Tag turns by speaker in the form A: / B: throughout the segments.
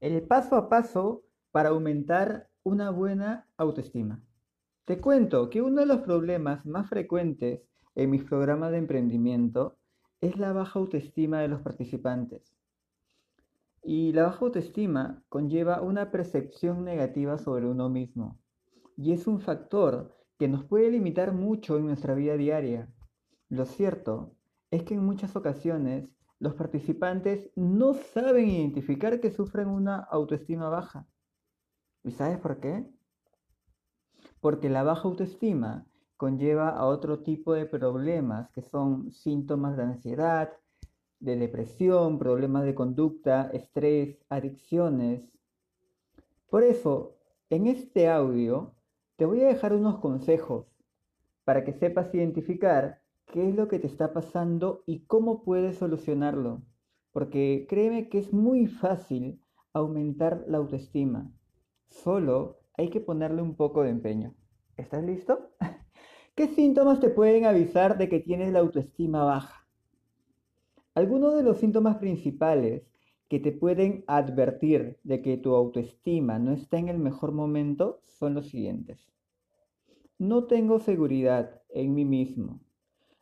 A: el paso a paso para aumentar una buena autoestima. Te cuento que uno de los problemas más frecuentes en mis programas de emprendimiento es la baja autoestima de los participantes. Y la baja autoestima conlleva una percepción negativa sobre uno mismo y es un factor que nos puede limitar mucho en nuestra vida diaria. Lo cierto es que en muchas ocasiones los participantes no saben identificar que sufren una autoestima baja. ¿Y sabes por qué? Porque la baja autoestima conlleva a otro tipo de problemas que son síntomas de ansiedad, de depresión, problemas de conducta, estrés, adicciones. Por eso, en este audio te voy a dejar unos consejos para que sepas identificar qué es lo que te está pasando y cómo puedes solucionarlo. Porque créeme que es muy fácil aumentar la autoestima. Solo hay que ponerle un poco de empeño. ¿Estás listo? ¿Qué síntomas te pueden avisar de que tienes la autoestima baja? Algunos de los síntomas principales que te pueden advertir de que tu autoestima no está en el mejor momento son los siguientes. No tengo seguridad en mí mismo.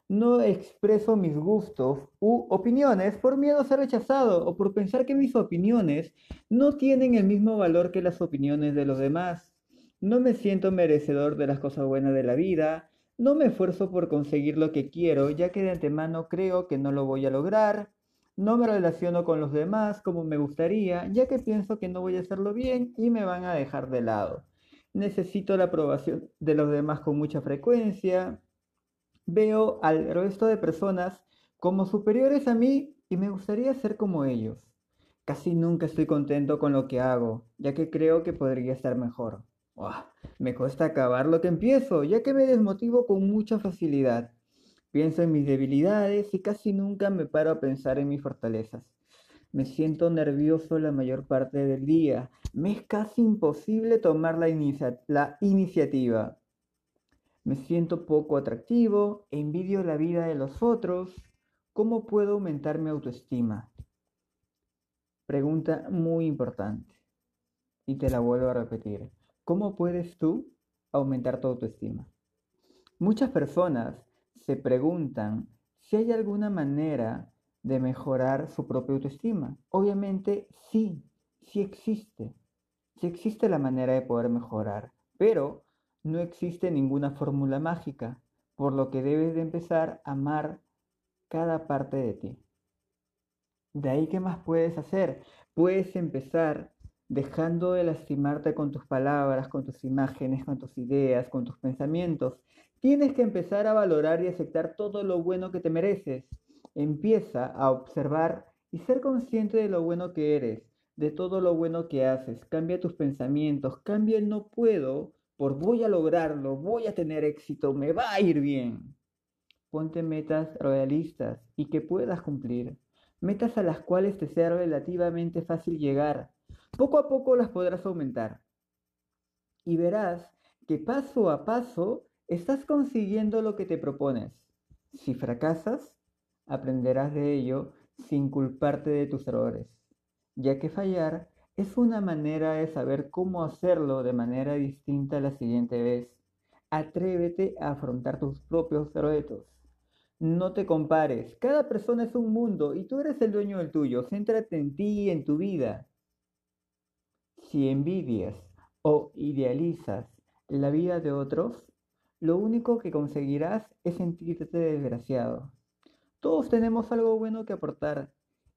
A: No expreso mis gustos u opiniones por miedo a ser rechazado o por pensar que mis opiniones no tienen el mismo valor que las opiniones de los demás. No me siento merecedor de las cosas buenas de la vida. No me esfuerzo por conseguir lo que quiero, ya que de antemano creo que no lo voy a lograr. No me relaciono con los demás como me gustaría, ya que pienso que no voy a hacerlo bien y me van a dejar de lado. Necesito la aprobación de los demás con mucha frecuencia. Veo al resto de personas como superiores a mí y me gustaría ser como ellos. Casi nunca estoy contento con lo que hago, ya que creo que podría estar mejor. Me cuesta acabar lo que empiezo, ya que me desmotivo con mucha facilidad. Pienso en mis debilidades y casi nunca me paro a pensar en mis fortalezas. Me siento nervioso la mayor parte del día. Me es casi imposible tomar la, la iniciativa. Me siento poco atractivo, envidio la vida de los otros. ¿Cómo puedo aumentar mi autoestima? Pregunta muy importante. Y te la vuelvo a repetir. ¿Cómo puedes tú aumentar tu autoestima? Muchas personas se preguntan si hay alguna manera de mejorar su propia autoestima. Obviamente sí, sí existe. Sí existe la manera de poder mejorar, pero no existe ninguna fórmula mágica, por lo que debes de empezar a amar cada parte de ti. De ahí, ¿qué más puedes hacer? Puedes empezar dejando de lastimarte con tus palabras, con tus imágenes, con tus ideas, con tus pensamientos. Tienes que empezar a valorar y aceptar todo lo bueno que te mereces. Empieza a observar y ser consciente de lo bueno que eres, de todo lo bueno que haces. Cambia tus pensamientos, cambia el no puedo por voy a lograrlo, voy a tener éxito, me va a ir bien. Ponte metas realistas y que puedas cumplir. Metas a las cuales te sea relativamente fácil llegar poco a poco las podrás aumentar. Y verás que paso a paso estás consiguiendo lo que te propones. Si fracasas, aprenderás de ello sin culparte de tus errores, ya que fallar es una manera de saber cómo hacerlo de manera distinta la siguiente vez. Atrévete a afrontar tus propios retos. No te compares, cada persona es un mundo y tú eres el dueño del tuyo. Céntrate en ti y en tu vida. Si envidias o idealizas la vida de otros, lo único que conseguirás es sentirte desgraciado. Todos tenemos algo bueno que aportar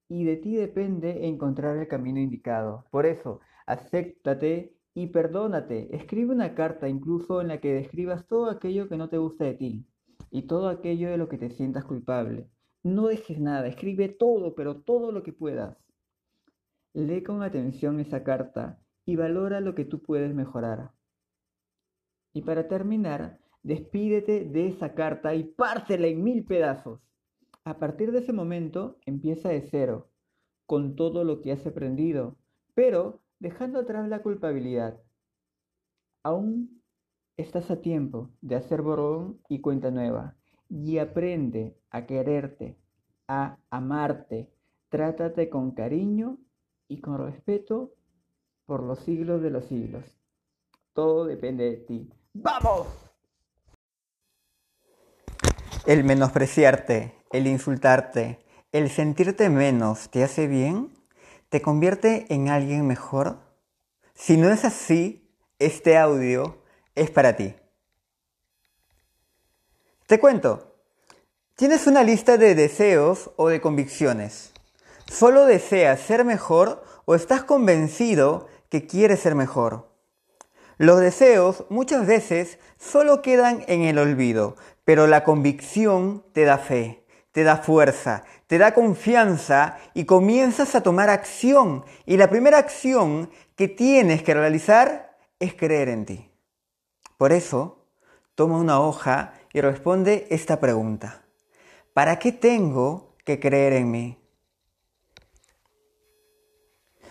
A: y de ti depende encontrar el camino indicado. Por eso, acéptate y perdónate. Escribe una carta incluso en la que describas todo aquello que no te gusta de ti y todo aquello de lo que te sientas culpable. No dejes nada, escribe todo, pero todo lo que puedas. Lee con atención esa carta y valora lo que tú puedes mejorar. Y para terminar, despídete de esa carta y pártela en mil pedazos. A partir de ese momento, empieza de cero, con todo lo que has aprendido, pero dejando atrás la culpabilidad. Aún estás a tiempo de hacer borrón y cuenta nueva y aprende a quererte, a amarte. Trátate con cariño y con respeto por los siglos de los siglos. Todo depende de ti. ¡Vamos!
B: El menospreciarte, el insultarte, el sentirte menos, ¿te hace bien? ¿Te convierte en alguien mejor? Si no es así, este audio es para ti. Te cuento, tienes una lista de deseos o de convicciones. ¿Solo deseas ser mejor o estás convencido que quieres ser mejor? Los deseos muchas veces solo quedan en el olvido, pero la convicción te da fe, te da fuerza, te da confianza y comienzas a tomar acción. Y la primera acción que tienes que realizar es creer en ti. Por eso, toma una hoja y responde esta pregunta. ¿Para qué tengo que creer en mí?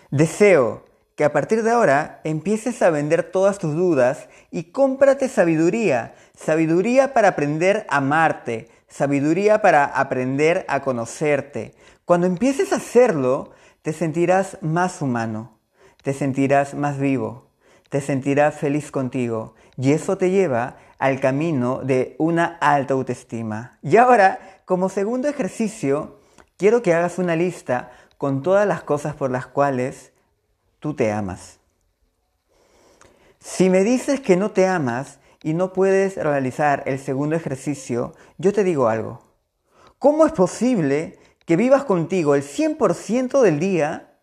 B: Deseo que a partir de ahora empieces a vender todas tus dudas y cómprate sabiduría, sabiduría para aprender a amarte, sabiduría para aprender a conocerte. Cuando empieces a hacerlo, te sentirás más humano, te sentirás más vivo, te sentirás feliz contigo. Y eso te lleva al camino de una alta autoestima. Y ahora, como segundo ejercicio, quiero que hagas una lista con todas las cosas por las cuales tú te amas. Si me dices que no te amas y no puedes realizar el segundo ejercicio, yo te digo algo. ¿Cómo es posible que vivas contigo el 100% del día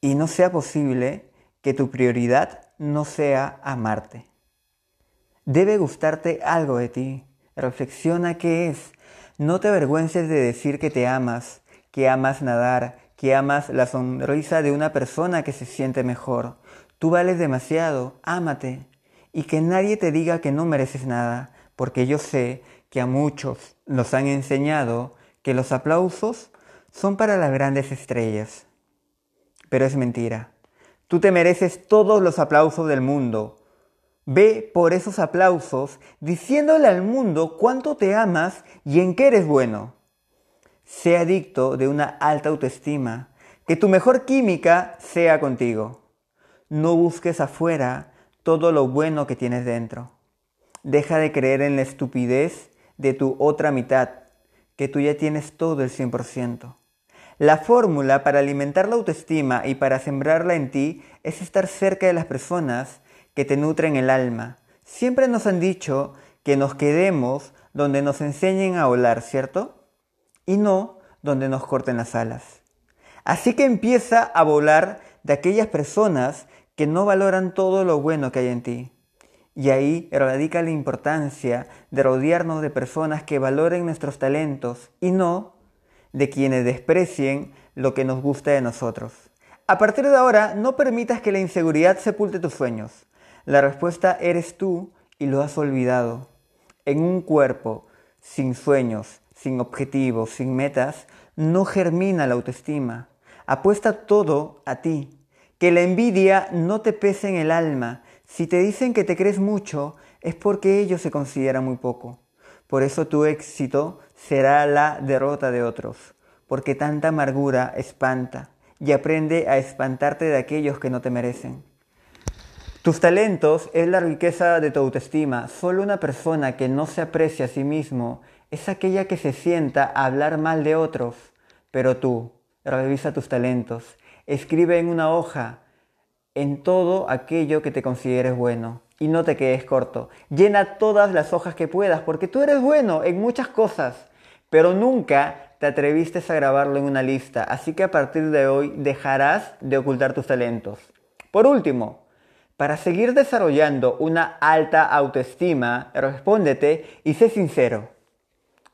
B: y no sea posible que tu prioridad no sea amarte? Debe gustarte algo de ti. Reflexiona qué es. No te avergüences de decir que te amas, que amas nadar, que amas la sonrisa de una persona que se siente mejor. Tú vales demasiado, ámate. Y que nadie te diga que no mereces nada, porque yo sé que a muchos nos han enseñado que los aplausos son para las grandes estrellas. Pero es mentira. Tú te mereces todos los aplausos del mundo. Ve por esos aplausos diciéndole al mundo cuánto te amas y en qué eres bueno. Sé adicto de una alta autoestima, que tu mejor química sea contigo. No busques afuera todo lo bueno que tienes dentro. Deja de creer en la estupidez de tu otra mitad, que tú ya tienes todo el 100%. La fórmula para alimentar la autoestima y para sembrarla en ti es estar cerca de las personas que te nutren el alma. Siempre nos han dicho que nos quedemos donde nos enseñen a volar, ¿cierto? Y no donde nos corten las alas. Así que empieza a volar de aquellas personas que no valoran todo lo bueno que hay en ti. Y ahí radica la importancia de rodearnos de personas que valoren nuestros talentos y no de quienes desprecien lo que nos gusta de nosotros. A partir de ahora, no permitas que la inseguridad sepulte tus sueños. La respuesta eres tú y lo has olvidado. En un cuerpo sin sueños, sin objetivos, sin metas, no germina la autoestima. Apuesta todo a ti. Que la envidia no te pese en el alma. Si te dicen que te crees mucho, es porque ellos se consideran muy poco. Por eso tu éxito será la derrota de otros, porque tanta amargura espanta y aprende a espantarte de aquellos que no te merecen. Tus talentos es la riqueza de tu autoestima. Solo una persona que no se aprecia a sí mismo es aquella que se sienta a hablar mal de otros, pero tú, revisa tus talentos, escribe en una hoja en todo aquello que te consideres bueno y no te quedes corto. Llena todas las hojas que puedas porque tú eres bueno en muchas cosas, pero nunca te atreviste a grabarlo en una lista, así que a partir de hoy dejarás de ocultar tus talentos. Por último, para seguir desarrollando una alta autoestima, respóndete y sé sincero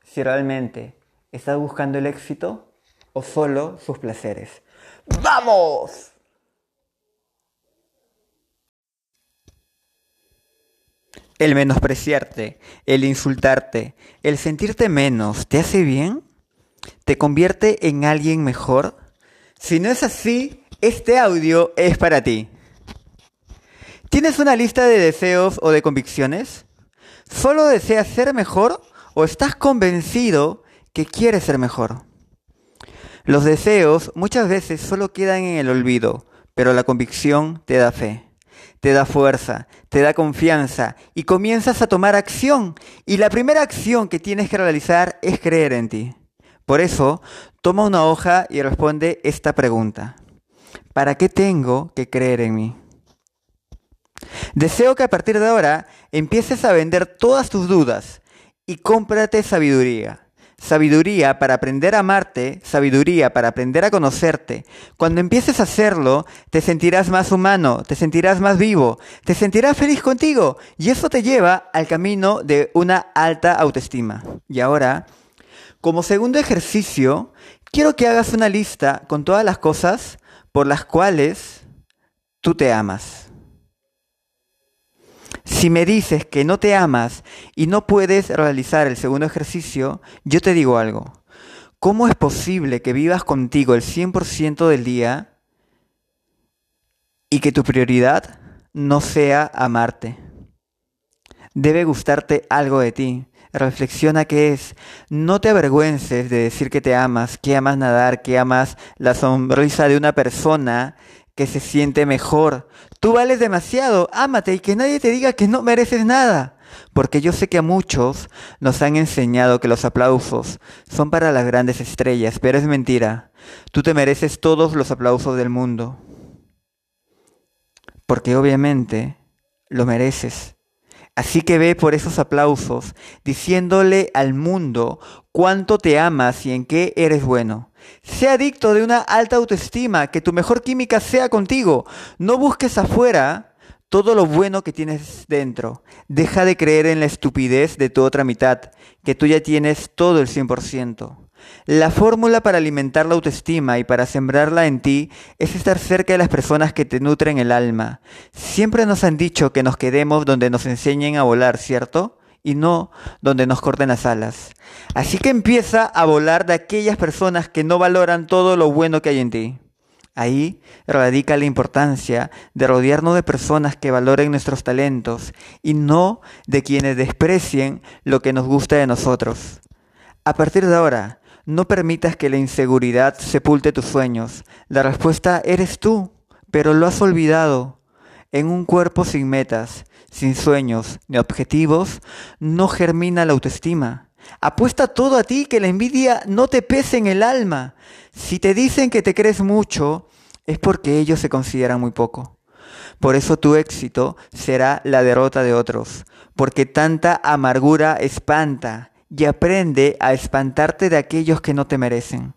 B: si realmente estás buscando el éxito o solo sus placeres. ¡Vamos! El menospreciarte, el insultarte, el sentirte menos, ¿te hace bien? ¿Te convierte en alguien mejor? Si no es así, este audio es para ti. ¿Tienes una lista de deseos o de convicciones? ¿Solo deseas ser mejor o estás convencido que quieres ser mejor. Los deseos muchas veces solo quedan en el olvido, pero la convicción te da fe, te da fuerza, te da confianza y comienzas a tomar acción. Y la primera acción que tienes que realizar es creer en ti. Por eso, toma una hoja y responde esta pregunta. ¿Para qué tengo que creer en mí? Deseo que a partir de ahora empieces a vender todas tus dudas y cómprate sabiduría. Sabiduría para aprender a amarte, sabiduría para aprender a conocerte. Cuando empieces a hacerlo, te sentirás más humano, te sentirás más vivo, te sentirás feliz contigo y eso te lleva al camino de una alta autoestima. Y ahora, como segundo ejercicio, quiero que hagas una lista con todas las cosas por las cuales tú te amas. Si me dices que no te amas y no puedes realizar el segundo ejercicio, yo te digo algo. ¿Cómo es posible que vivas contigo el 100% del día y que tu prioridad no sea amarte? Debe gustarte algo de ti. Reflexiona qué es. No te avergüences de decir que te amas, que amas nadar, que amas la sonrisa de una persona que se siente mejor. Tú vales demasiado, ámate y que nadie te diga que no mereces nada. Porque yo sé que a muchos nos han enseñado que los aplausos son para las grandes estrellas, pero es mentira. Tú te mereces todos los aplausos del mundo. Porque obviamente lo mereces. Así que ve por esos aplausos, diciéndole al mundo cuánto te amas y en qué eres bueno. Sea adicto de una alta autoestima, que tu mejor química sea contigo. No busques afuera todo lo bueno que tienes dentro. Deja de creer en la estupidez de tu otra mitad, que tú ya tienes todo el 100%. La fórmula para alimentar la autoestima y para sembrarla en ti es estar cerca de las personas que te nutren el alma. Siempre nos han dicho que nos quedemos donde nos enseñen a volar, ¿cierto? y no donde nos corten las alas. Así que empieza a volar de aquellas personas que no valoran todo lo bueno que hay en ti. Ahí radica la importancia de rodearnos de personas que valoren nuestros talentos y no de quienes desprecien lo que nos gusta de nosotros. A partir de ahora, no permitas que la inseguridad sepulte tus sueños. La respuesta eres tú, pero lo has olvidado. En un cuerpo sin metas, sin sueños ni objetivos, no germina la autoestima. Apuesta todo a ti, que la envidia no te pese en el alma. Si te dicen que te crees mucho, es porque ellos se consideran muy poco. Por eso tu éxito será la derrota de otros, porque tanta amargura espanta y aprende a espantarte de aquellos que no te merecen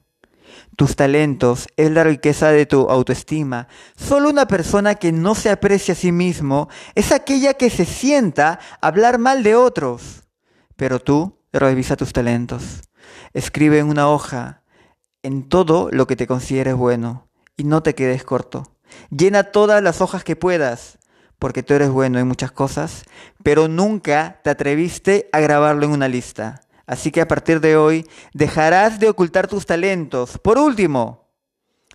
B: tus talentos, es la riqueza de tu autoestima. Solo una persona que no se aprecia a sí mismo es aquella que se sienta a hablar mal de otros. Pero tú revisa tus talentos. Escribe en una hoja en todo lo que te consideres bueno y no te quedes corto. Llena todas las hojas que puedas, porque tú eres bueno en muchas cosas, pero nunca te atreviste a grabarlo en una lista. Así que a partir de hoy dejarás de ocultar tus talentos. Por último,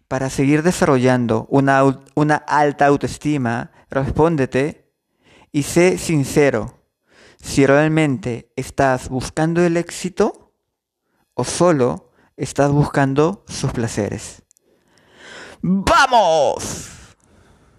B: para seguir desarrollando una, una alta autoestima, respóndete y sé sincero si realmente estás buscando el éxito o solo estás buscando sus placeres. ¡Vamos!